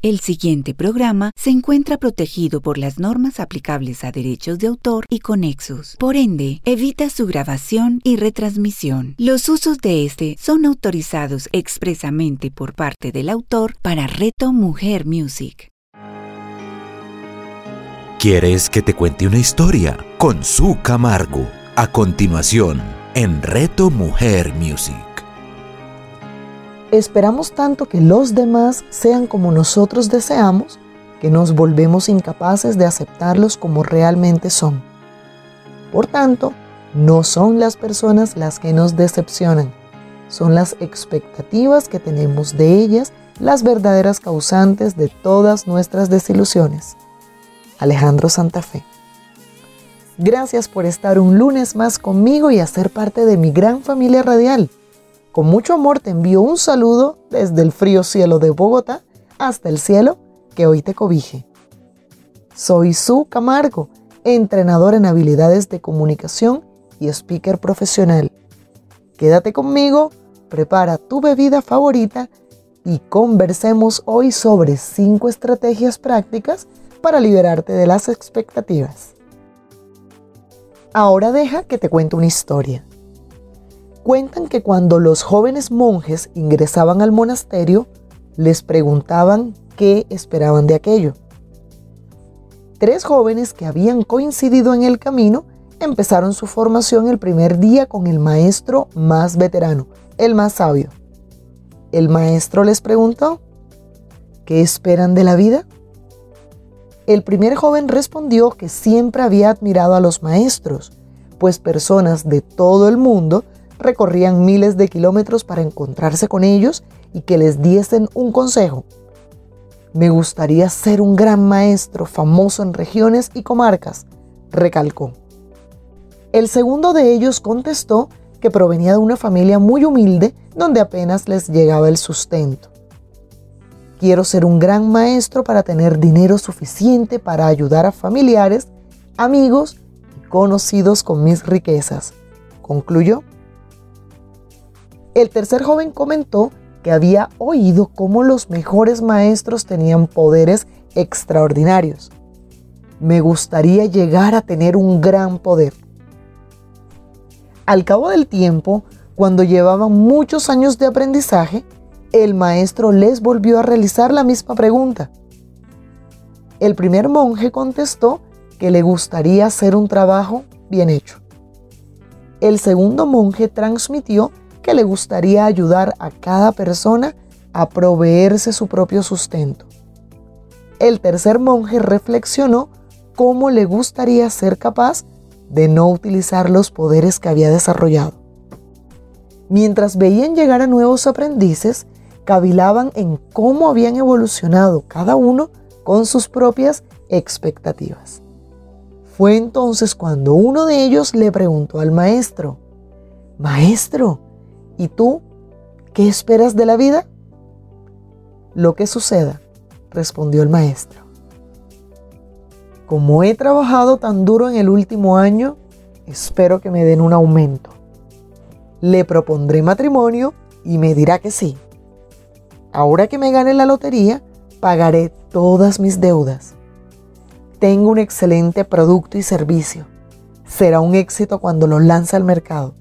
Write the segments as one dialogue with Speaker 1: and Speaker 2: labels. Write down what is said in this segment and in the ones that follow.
Speaker 1: El siguiente programa se encuentra protegido por las normas aplicables a derechos de autor y conexos. Por ende, evita su grabación y retransmisión. Los usos de este son autorizados expresamente por parte del autor para Reto Mujer Music.
Speaker 2: ¿Quieres que te cuente una historia? Con su Camargo. A continuación, en Reto Mujer Music.
Speaker 3: Esperamos tanto que los demás sean como nosotros deseamos que nos volvemos incapaces de aceptarlos como realmente son. Por tanto, no son las personas las que nos decepcionan, son las expectativas que tenemos de ellas las verdaderas causantes de todas nuestras desilusiones. Alejandro Santa Fe. Gracias por estar un lunes más conmigo y hacer parte de mi gran familia radial. Con mucho amor te envío un saludo desde el frío cielo de Bogotá hasta el cielo que hoy te cobije. Soy Su Camargo, entrenador en habilidades de comunicación y speaker profesional. Quédate conmigo, prepara tu bebida favorita y conversemos hoy sobre 5 estrategias prácticas para liberarte de las expectativas. Ahora deja que te cuente una historia. Cuentan que cuando los jóvenes monjes ingresaban al monasterio, les preguntaban qué esperaban de aquello. Tres jóvenes que habían coincidido en el camino empezaron su formación el primer día con el maestro más veterano, el más sabio. El maestro les preguntó, ¿qué esperan de la vida? El primer joven respondió que siempre había admirado a los maestros, pues personas de todo el mundo recorrían miles de kilómetros para encontrarse con ellos y que les diesen un consejo. Me gustaría ser un gran maestro famoso en regiones y comarcas, recalcó. El segundo de ellos contestó que provenía de una familia muy humilde donde apenas les llegaba el sustento. Quiero ser un gran maestro para tener dinero suficiente para ayudar a familiares, amigos y conocidos con mis riquezas, concluyó. El tercer joven comentó que había oído cómo los mejores maestros tenían poderes extraordinarios. Me gustaría llegar a tener un gran poder. Al cabo del tiempo, cuando llevaban muchos años de aprendizaje, el maestro les volvió a realizar la misma pregunta. El primer monje contestó que le gustaría hacer un trabajo bien hecho. El segundo monje transmitió le gustaría ayudar a cada persona a proveerse su propio sustento. El tercer monje reflexionó cómo le gustaría ser capaz de no utilizar los poderes que había desarrollado. Mientras veían llegar a nuevos aprendices, cavilaban en cómo habían evolucionado cada uno con sus propias expectativas. Fue entonces cuando uno de ellos le preguntó al maestro, Maestro, ¿Y tú qué esperas de la vida? Lo que suceda, respondió el maestro. Como he trabajado tan duro en el último año, espero que me den un aumento. Le propondré matrimonio y me dirá que sí. Ahora que me gane la lotería, pagaré todas mis deudas. Tengo un excelente producto y servicio. Será un éxito cuando lo lance al mercado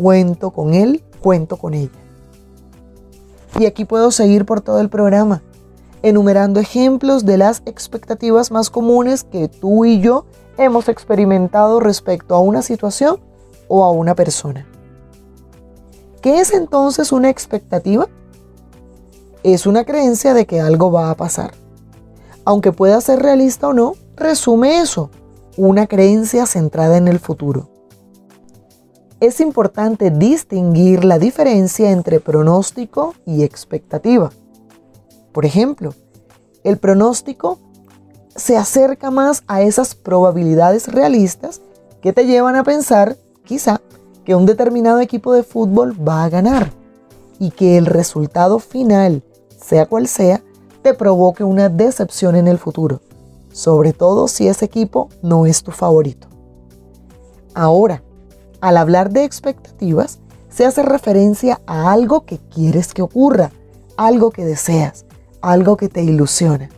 Speaker 3: cuento con él, cuento con ella. Y aquí puedo seguir por todo el programa, enumerando ejemplos de las expectativas más comunes que tú y yo hemos experimentado respecto a una situación o a una persona. ¿Qué es entonces una expectativa? Es una creencia de que algo va a pasar. Aunque pueda ser realista o no, resume eso, una creencia centrada en el futuro es importante distinguir la diferencia entre pronóstico y expectativa. Por ejemplo, el pronóstico se acerca más a esas probabilidades realistas que te llevan a pensar, quizá, que un determinado equipo de fútbol va a ganar y que el resultado final, sea cual sea, te provoque una decepción en el futuro, sobre todo si ese equipo no es tu favorito. Ahora, al hablar de expectativas, se hace referencia a algo que quieres que ocurra, algo que deseas, algo que te ilusiona,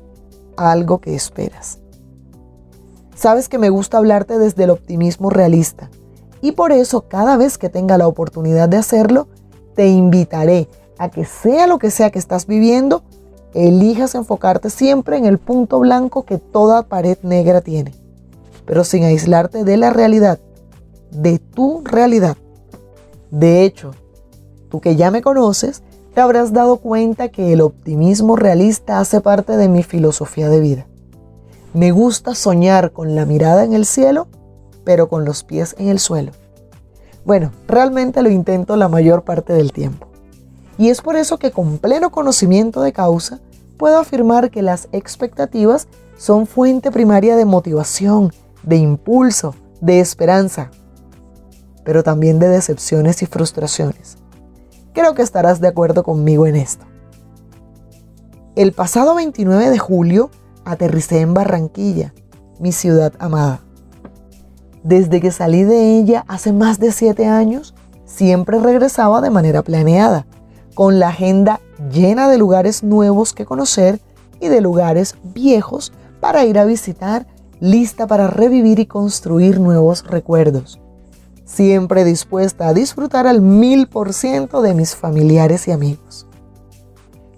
Speaker 3: algo que esperas. Sabes que me gusta hablarte desde el optimismo realista y por eso cada vez que tenga la oportunidad de hacerlo, te invitaré a que sea lo que sea que estás viviendo, elijas enfocarte siempre en el punto blanco que toda pared negra tiene, pero sin aislarte de la realidad, de tu realidad. De hecho, tú que ya me conoces, te habrás dado cuenta que el optimismo realista hace parte de mi filosofía de vida. Me gusta soñar con la mirada en el cielo, pero con los pies en el suelo. Bueno, realmente lo intento la mayor parte del tiempo. Y es por eso que con pleno conocimiento de causa, puedo afirmar que las expectativas son fuente primaria de motivación, de impulso, de esperanza, pero también de decepciones y frustraciones. Creo que estarás de acuerdo conmigo en esto. El pasado 29 de julio aterricé en Barranquilla, mi ciudad amada. Desde que salí de ella hace más de siete años, siempre regresaba de manera planeada, con la agenda llena de lugares nuevos que conocer y de lugares viejos para ir a visitar, lista para revivir y construir nuevos recuerdos. Siempre dispuesta a disfrutar al mil por ciento de mis familiares y amigos.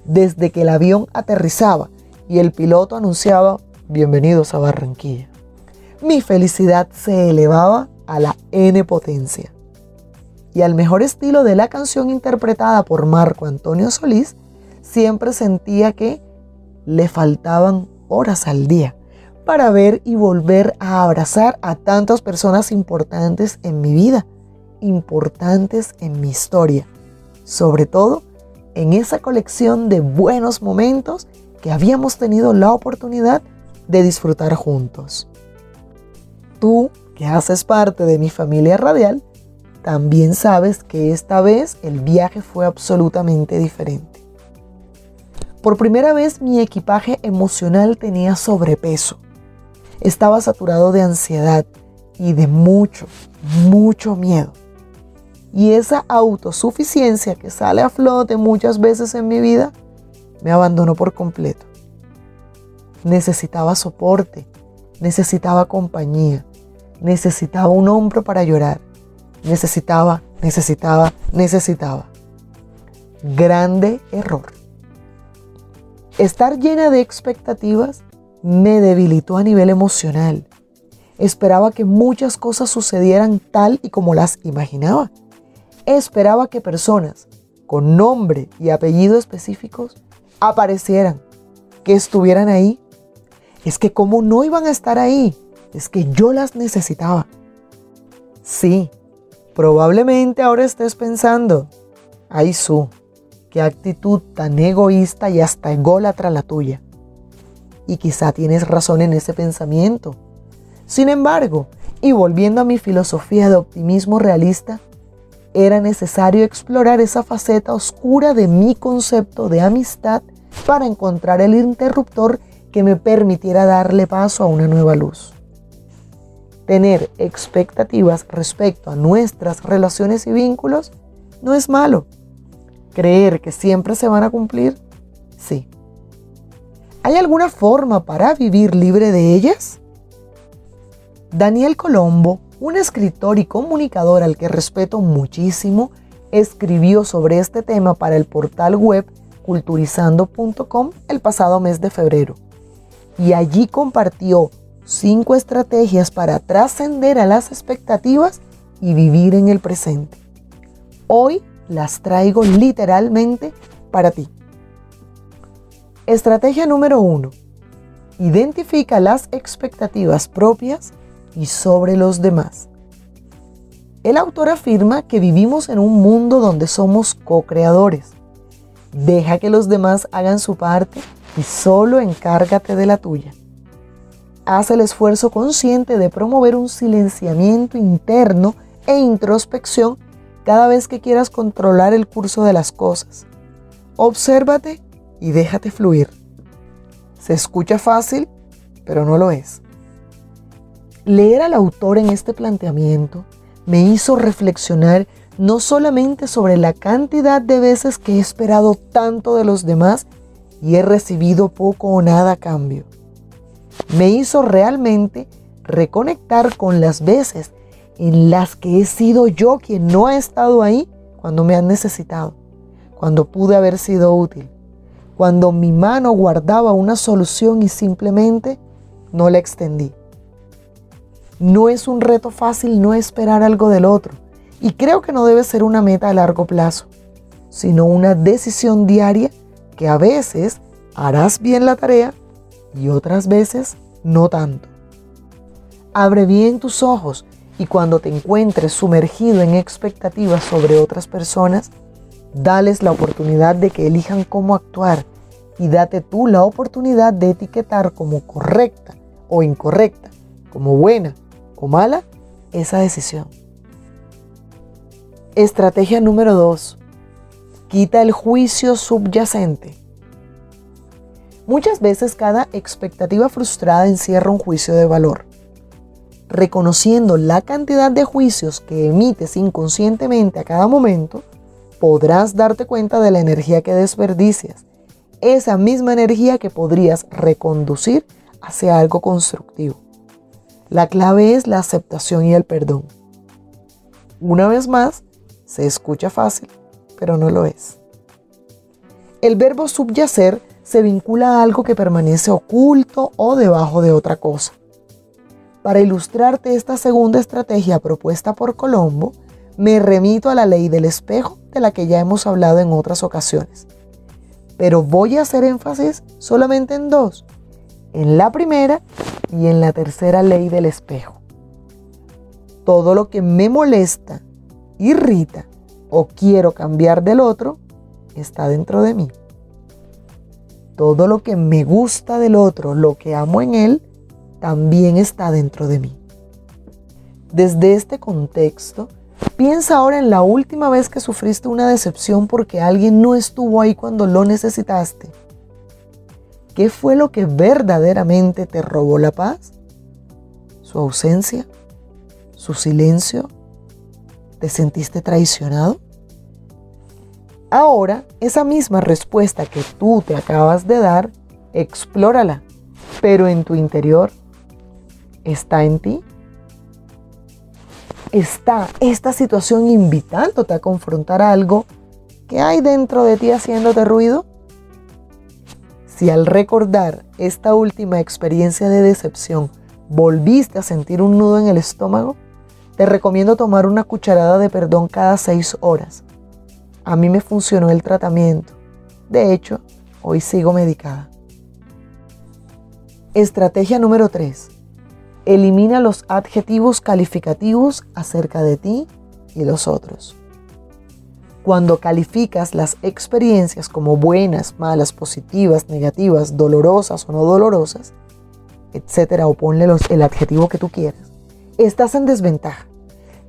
Speaker 3: Desde que el avión aterrizaba y el piloto anunciaba bienvenidos a Barranquilla, mi felicidad se elevaba a la N potencia y al mejor estilo de la canción interpretada por Marco Antonio Solís, siempre sentía que le faltaban horas al día para ver y volver a abrazar a tantas personas importantes en mi vida, importantes en mi historia, sobre todo en esa colección de buenos momentos que habíamos tenido la oportunidad de disfrutar juntos. Tú, que haces parte de mi familia radial, también sabes que esta vez el viaje fue absolutamente diferente. Por primera vez mi equipaje emocional tenía sobrepeso. Estaba saturado de ansiedad y de mucho, mucho miedo. Y esa autosuficiencia que sale a flote muchas veces en mi vida me abandonó por completo. Necesitaba soporte, necesitaba compañía, necesitaba un hombro para llorar necesitaba, necesitaba, necesitaba. Grande error. Estar llena de expectativas me debilitó a nivel emocional. Esperaba que muchas cosas sucedieran tal y como las imaginaba. Esperaba que personas con nombre y apellido específicos aparecieran, que estuvieran ahí. Es que como no iban a estar ahí, es que yo las necesitaba. Sí, Probablemente ahora estés pensando, ay su, qué actitud tan egoísta y hasta ególatra la tuya. Y quizá tienes razón en ese pensamiento. Sin embargo, y volviendo a mi filosofía de optimismo realista, era necesario explorar esa faceta oscura de mi concepto de amistad para encontrar el interruptor que me permitiera darle paso a una nueva luz tener expectativas respecto a nuestras relaciones y vínculos no es malo. Creer que siempre se van a cumplir, sí. ¿Hay alguna forma para vivir libre de ellas? Daniel Colombo, un escritor y comunicador al que respeto muchísimo, escribió sobre este tema para el portal web culturizando.com el pasado mes de febrero. Y allí compartió cinco estrategias para trascender a las expectativas y vivir en el presente. Hoy las traigo literalmente para ti. Estrategia número uno. Identifica las expectativas propias y sobre los demás. El autor afirma que vivimos en un mundo donde somos co-creadores. Deja que los demás hagan su parte y solo encárgate de la tuya haz el esfuerzo consciente de promover un silenciamiento interno e introspección cada vez que quieras controlar el curso de las cosas. Obsérvate y déjate fluir. Se escucha fácil, pero no lo es. Leer al autor en este planteamiento me hizo reflexionar no solamente sobre la cantidad de veces que he esperado tanto de los demás y he recibido poco o nada a cambio. Me hizo realmente reconectar con las veces en las que he sido yo quien no ha estado ahí cuando me han necesitado, cuando pude haber sido útil, cuando mi mano guardaba una solución y simplemente no la extendí. No es un reto fácil no esperar algo del otro y creo que no debe ser una meta a largo plazo, sino una decisión diaria que a veces harás bien la tarea y otras veces no tanto. Abre bien tus ojos y cuando te encuentres sumergido en expectativas sobre otras personas, dales la oportunidad de que elijan cómo actuar y date tú la oportunidad de etiquetar como correcta o incorrecta, como buena o mala, esa decisión. Estrategia número 2. Quita el juicio subyacente. Muchas veces cada expectativa frustrada encierra un juicio de valor. Reconociendo la cantidad de juicios que emites inconscientemente a cada momento, podrás darte cuenta de la energía que desperdicias, esa misma energía que podrías reconducir hacia algo constructivo. La clave es la aceptación y el perdón. Una vez más, se escucha fácil, pero no lo es. El verbo subyacer se vincula a algo que permanece oculto o debajo de otra cosa. Para ilustrarte esta segunda estrategia propuesta por Colombo, me remito a la ley del espejo de la que ya hemos hablado en otras ocasiones. Pero voy a hacer énfasis solamente en dos, en la primera y en la tercera ley del espejo. Todo lo que me molesta, irrita o quiero cambiar del otro está dentro de mí todo lo que me gusta del otro, lo que amo en él, también está dentro de mí. Desde este contexto, piensa ahora en la última vez que sufriste una decepción porque alguien no estuvo ahí cuando lo necesitaste. ¿Qué fue lo que verdaderamente te robó la paz? ¿Su ausencia? ¿Su silencio? ¿Te sentiste traicionado? Ahora, esa misma respuesta que tú te acabas de dar, explórala, pero en tu interior, ¿está en ti? ¿Está esta situación invitándote a confrontar algo que hay dentro de ti haciéndote ruido? Si al recordar esta última experiencia de decepción volviste a sentir un nudo en el estómago, te recomiendo tomar una cucharada de perdón cada seis horas a mí me funcionó el tratamiento. De hecho, hoy sigo medicada. Estrategia número 3. Elimina los adjetivos calificativos acerca de ti y los otros. Cuando calificas las experiencias como buenas, malas, positivas, negativas, dolorosas o no dolorosas, etcétera, o ponle el adjetivo que tú quieras, estás en desventaja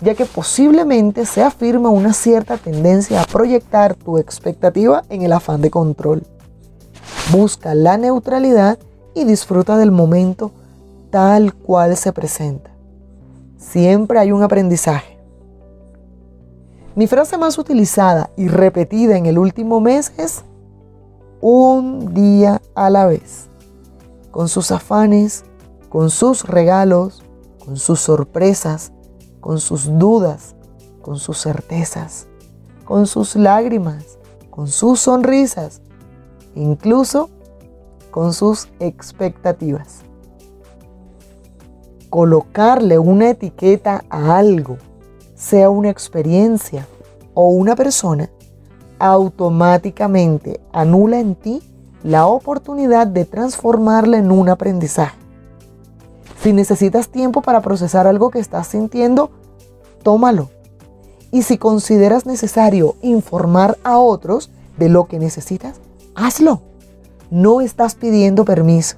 Speaker 3: ya que posiblemente se afirma una cierta tendencia a proyectar tu expectativa en el afán de control. Busca la neutralidad y disfruta del momento tal cual se presenta. Siempre hay un aprendizaje. Mi frase más utilizada y repetida en el último mes es un día a la vez, con sus afanes, con sus regalos, con sus sorpresas, con sus dudas, con sus certezas, con sus lágrimas, con sus sonrisas, incluso con sus expectativas. Colocarle una etiqueta a algo, sea una experiencia o una persona, automáticamente anula en ti la oportunidad de transformarla en un aprendizaje. Si necesitas tiempo para procesar algo que estás sintiendo, tómalo. Y si consideras necesario informar a otros de lo que necesitas, hazlo. No estás pidiendo permiso.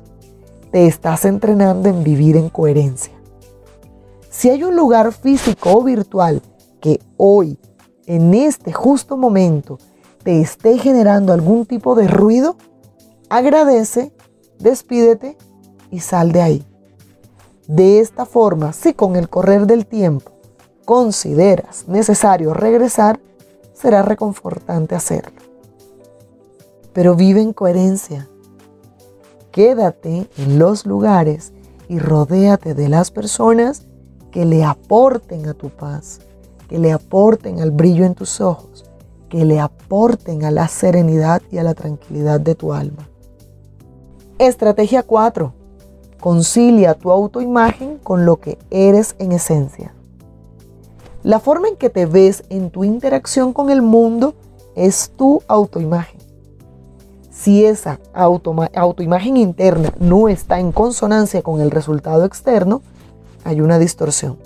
Speaker 3: Te estás entrenando en vivir en coherencia. Si hay un lugar físico o virtual que hoy, en este justo momento, te esté generando algún tipo de ruido, agradece, despídete y sal de ahí. De esta forma, si con el correr del tiempo consideras necesario regresar, será reconfortante hacerlo. pero vive en coherencia. Quédate en los lugares y rodéate de las personas que le aporten a tu paz, que le aporten al brillo en tus ojos, que le aporten a la serenidad y a la tranquilidad de tu alma. Estrategia 4. Concilia tu autoimagen con lo que eres en esencia. La forma en que te ves en tu interacción con el mundo es tu autoimagen. Si esa autoimagen interna no está en consonancia con el resultado externo, hay una distorsión.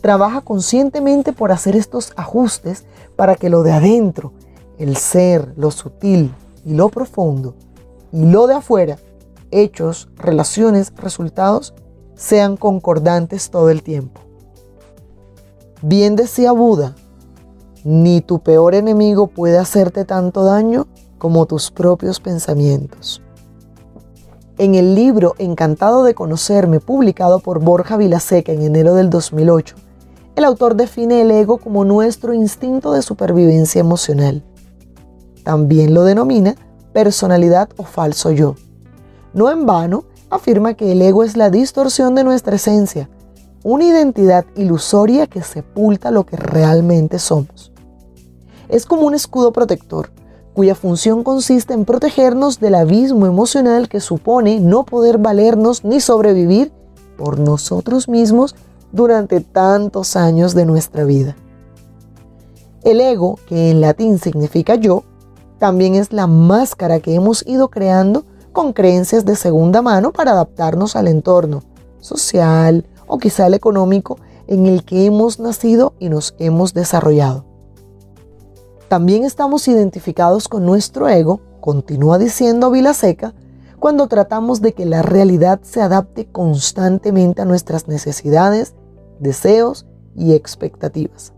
Speaker 3: Trabaja conscientemente por hacer estos ajustes para que lo de adentro, el ser, lo sutil y lo profundo, y lo de afuera, hechos, relaciones, resultados, sean concordantes todo el tiempo. Bien decía Buda, ni tu peor enemigo puede hacerte tanto daño como tus propios pensamientos. En el libro Encantado de conocerme, publicado por Borja Vilaseca en enero del 2008, el autor define el ego como nuestro instinto de supervivencia emocional. También lo denomina personalidad o falso yo. No en vano, afirma que el ego es la distorsión de nuestra esencia, una identidad ilusoria que sepulta lo que realmente somos. Es como un escudo protector, cuya función consiste en protegernos del abismo emocional que supone no poder valernos ni sobrevivir por nosotros mismos durante tantos años de nuestra vida. El ego, que en latín significa yo, también es la máscara que hemos ido creando con creencias de segunda mano para adaptarnos al entorno social o quizá el económico en el que hemos nacido y nos hemos desarrollado. También estamos identificados con nuestro ego, continúa diciendo Vilaseca, cuando tratamos de que la realidad se adapte constantemente a nuestras necesidades, deseos y expectativas.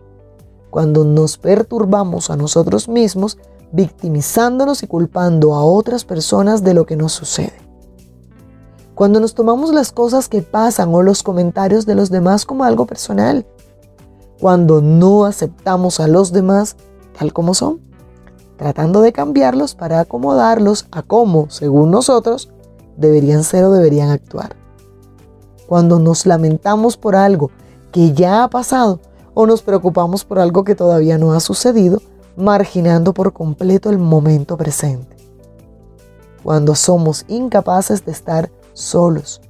Speaker 3: Cuando nos perturbamos a nosotros mismos victimizándonos y culpando a otras personas de lo que nos sucede. Cuando nos tomamos las cosas que pasan o los comentarios de los demás como algo personal. Cuando no aceptamos a los demás tal como son, tratando de cambiarlos para acomodarlos a cómo, según nosotros, deberían ser o deberían actuar. Cuando nos lamentamos por algo que ya ha pasado o nos preocupamos por algo que todavía no ha sucedido, marginando por completo el momento presente. Cuando somos incapaces de estar solos,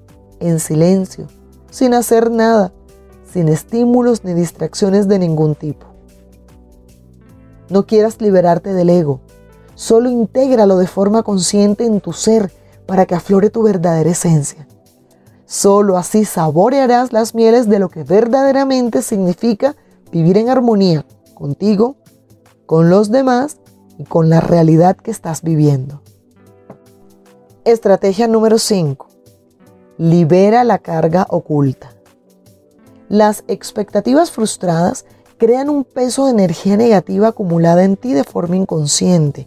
Speaker 3: en silencio, sin hacer nada, sin estímulos ni distracciones de ningún tipo. No quieras liberarte del ego, solo intégralo de forma consciente en tu ser para que aflore tu verdadera esencia. Solo así saborearás las mieles de lo que verdaderamente significa vivir en armonía contigo con los demás y con la realidad que estás viviendo. Estrategia número 5. Libera la carga oculta. Las expectativas frustradas crean un peso de energía negativa acumulada en ti de forma inconsciente.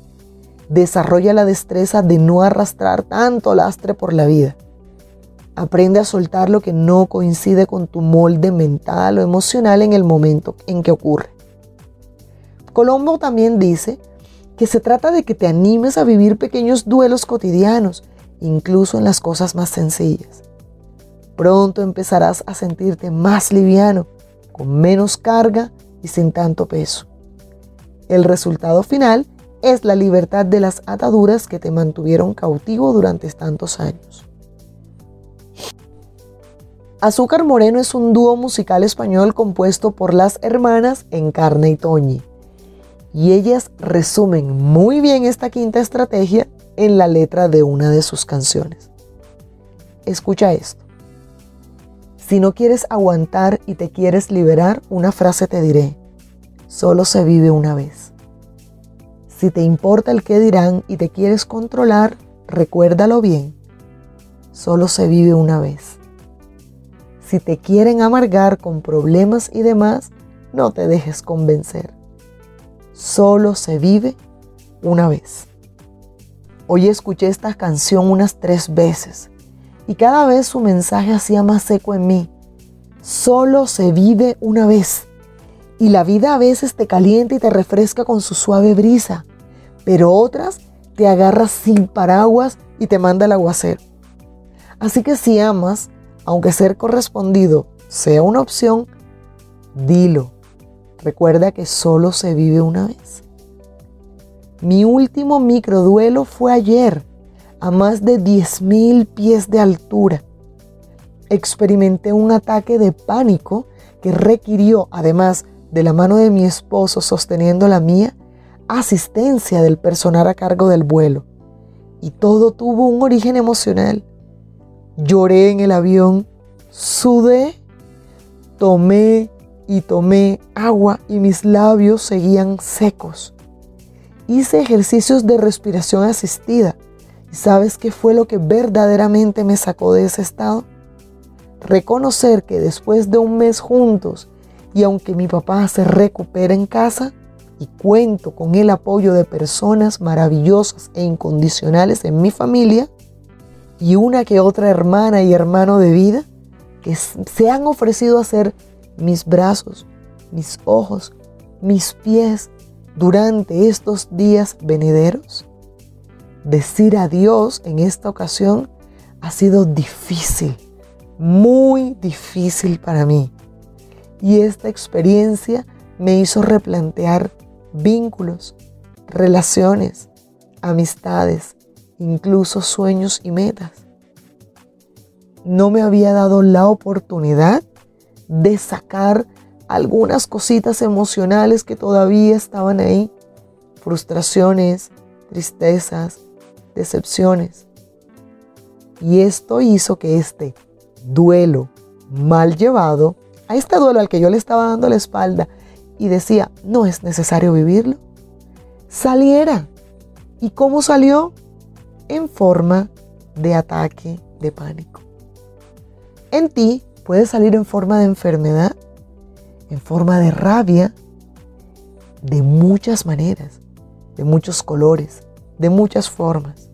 Speaker 3: Desarrolla la destreza de no arrastrar tanto lastre por la vida. Aprende a soltar lo que no coincide con tu molde mental o emocional en el momento en que ocurre. Colombo también dice que se trata de que te animes a vivir pequeños duelos cotidianos, incluso en las cosas más sencillas. Pronto empezarás a sentirte más liviano, con menos carga y sin tanto peso. El resultado final es la libertad de las ataduras que te mantuvieron cautivo durante tantos años. Azúcar Moreno es un dúo musical español compuesto por las hermanas Encarna y Toñi y ellas resumen muy bien esta quinta estrategia en la letra de una de sus canciones. Escucha esto. Si no quieres aguantar y te quieres liberar, una frase te diré. Solo se vive una vez. Si te importa el qué dirán y te quieres controlar, recuérdalo bien. Solo se vive una vez. Si te quieren amargar con problemas y demás, no te dejes convencer solo se vive una vez. Hoy escuché esta canción unas tres veces y cada vez su mensaje hacía más eco en mí. Solo se vive una vez y la vida a veces te calienta y te refresca con su suave brisa, pero otras te agarra sin paraguas y te manda el aguacero. Así que si amas, aunque ser correspondido sea una opción, dilo. Recuerda que solo se vive una vez. Mi último microduelo fue ayer, a más de 10.000 pies de altura. Experimenté un ataque de pánico que requirió, además de la mano de mi esposo sosteniendo la mía, asistencia del personal a cargo del vuelo. Y todo tuvo un origen emocional. Lloré en el avión, sudé, tomé y tomé agua y mis labios seguían secos hice ejercicios de respiración asistida. ¿Y sabes qué fue lo que verdaderamente me sacó de ese estado? Reconocer que después de un mes juntos y aunque mi papá se recupera en casa y cuento con el apoyo de personas maravillosas e incondicionales en mi familia y una que otra hermana y hermano de vida que se han ofrecido a ser mis brazos, mis ojos, mis pies, durante estos días venideros? Decir adiós en esta ocasión ha sido difícil, muy difícil para mí. Y esta experiencia me hizo replantear vínculos, relaciones, amistades, incluso sueños y metas. No me había dado la oportunidad de sacar algunas cositas emocionales que todavía estaban ahí, frustraciones, tristezas, decepciones. Y esto hizo que este duelo mal llevado, a este duelo al que yo le estaba dando la espalda y decía, no es necesario vivirlo, saliera. ¿Y cómo salió? En forma de ataque de pánico. En ti puede salir en forma de enfermedad, en forma de rabia de muchas maneras, de muchos colores, de muchas formas.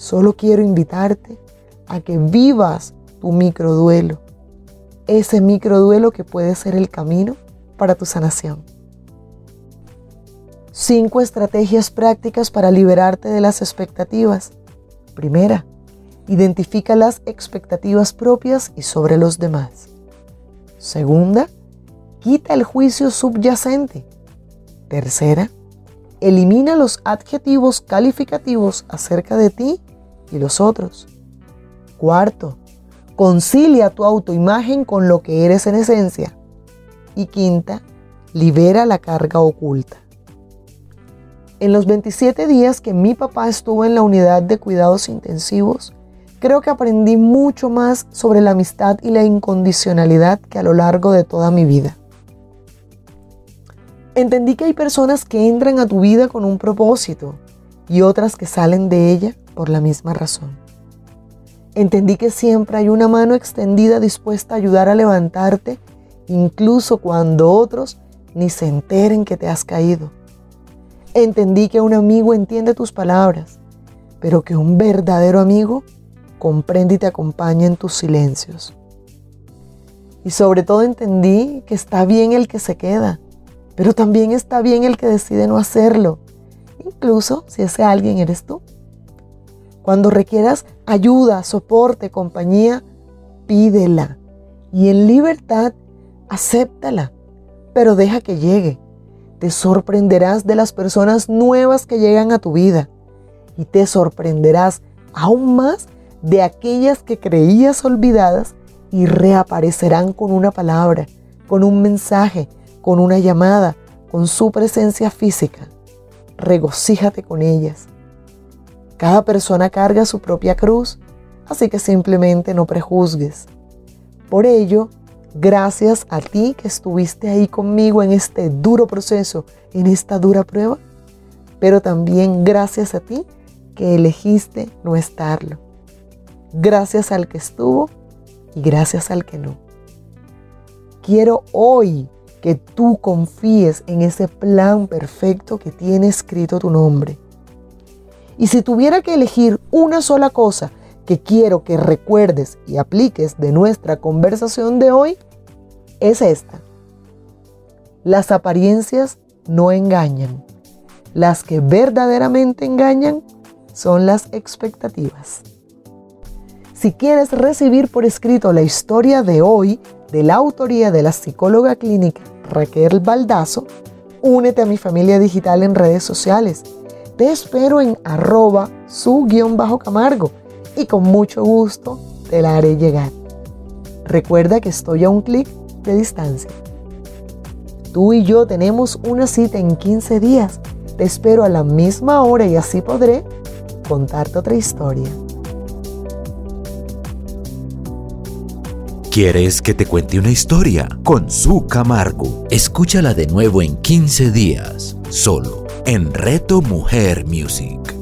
Speaker 3: Solo quiero invitarte a que vivas tu microduelo, ese microduelo que puede ser el camino para tu sanación. Cinco estrategias prácticas para liberarte de las expectativas. Primera, identifica las expectativas propias y sobre los demás. Segunda, Quita el juicio subyacente. Tercera, elimina los adjetivos calificativos acerca de ti y los otros. Cuarto, concilia tu autoimagen con lo que eres en esencia. Y quinta, libera la carga oculta. En los 27 días que mi papá estuvo en la unidad de cuidados intensivos, creo que aprendí mucho más sobre la amistad y la incondicionalidad que a lo largo de toda mi vida. Entendí que hay personas que entran a tu vida con un propósito y otras que salen de ella por la misma razón. Entendí que siempre hay una mano extendida dispuesta a ayudar a levantarte, incluso cuando otros ni se enteren que te has caído. Entendí que un amigo entiende tus palabras, pero que un verdadero amigo comprende y te acompaña en tus silencios. Y sobre todo entendí que está bien el que se queda, pero también está bien el que decide no hacerlo, incluso si ese alguien eres tú. Cuando requieras ayuda, soporte, compañía, pídela y en libertad acéptala, pero deja que llegue. Te sorprenderás de las personas nuevas que llegan a tu vida y te sorprenderás aún más de aquellas que creías olvidadas y reaparecerán con una palabra, con un mensaje, con una llamada, con su presencia física. Regocíjate con ellas. Cada persona carga su propia cruz, así que simplemente no prejuzgues. Por ello, gracias a ti que estuviste ahí conmigo en este duro proceso, en esta dura prueba, pero también gracias a ti que elegiste no estarlo. Gracias al que estuvo y gracias al que no. Quiero hoy que tú confíes en ese plan perfecto que tiene escrito tu nombre. Y si tuviera que elegir una sola cosa que quiero que recuerdes y apliques de nuestra conversación de hoy, es esta. Las apariencias no engañan. Las que verdaderamente engañan son las expectativas. Si quieres recibir por escrito la historia de hoy de la autoría de la psicóloga clínica Raquel Baldazo, únete a mi familia digital en redes sociales. Te espero en arroba su guion bajo Camargo y con mucho gusto te la haré llegar. Recuerda que estoy a un clic de distancia. Tú y yo tenemos una cita en 15 días. Te espero a la misma hora y así podré contarte otra historia.
Speaker 2: ¿Quieres que te cuente una historia? Con su Camargo. Escúchala de nuevo en 15 días, solo en Reto Mujer Music.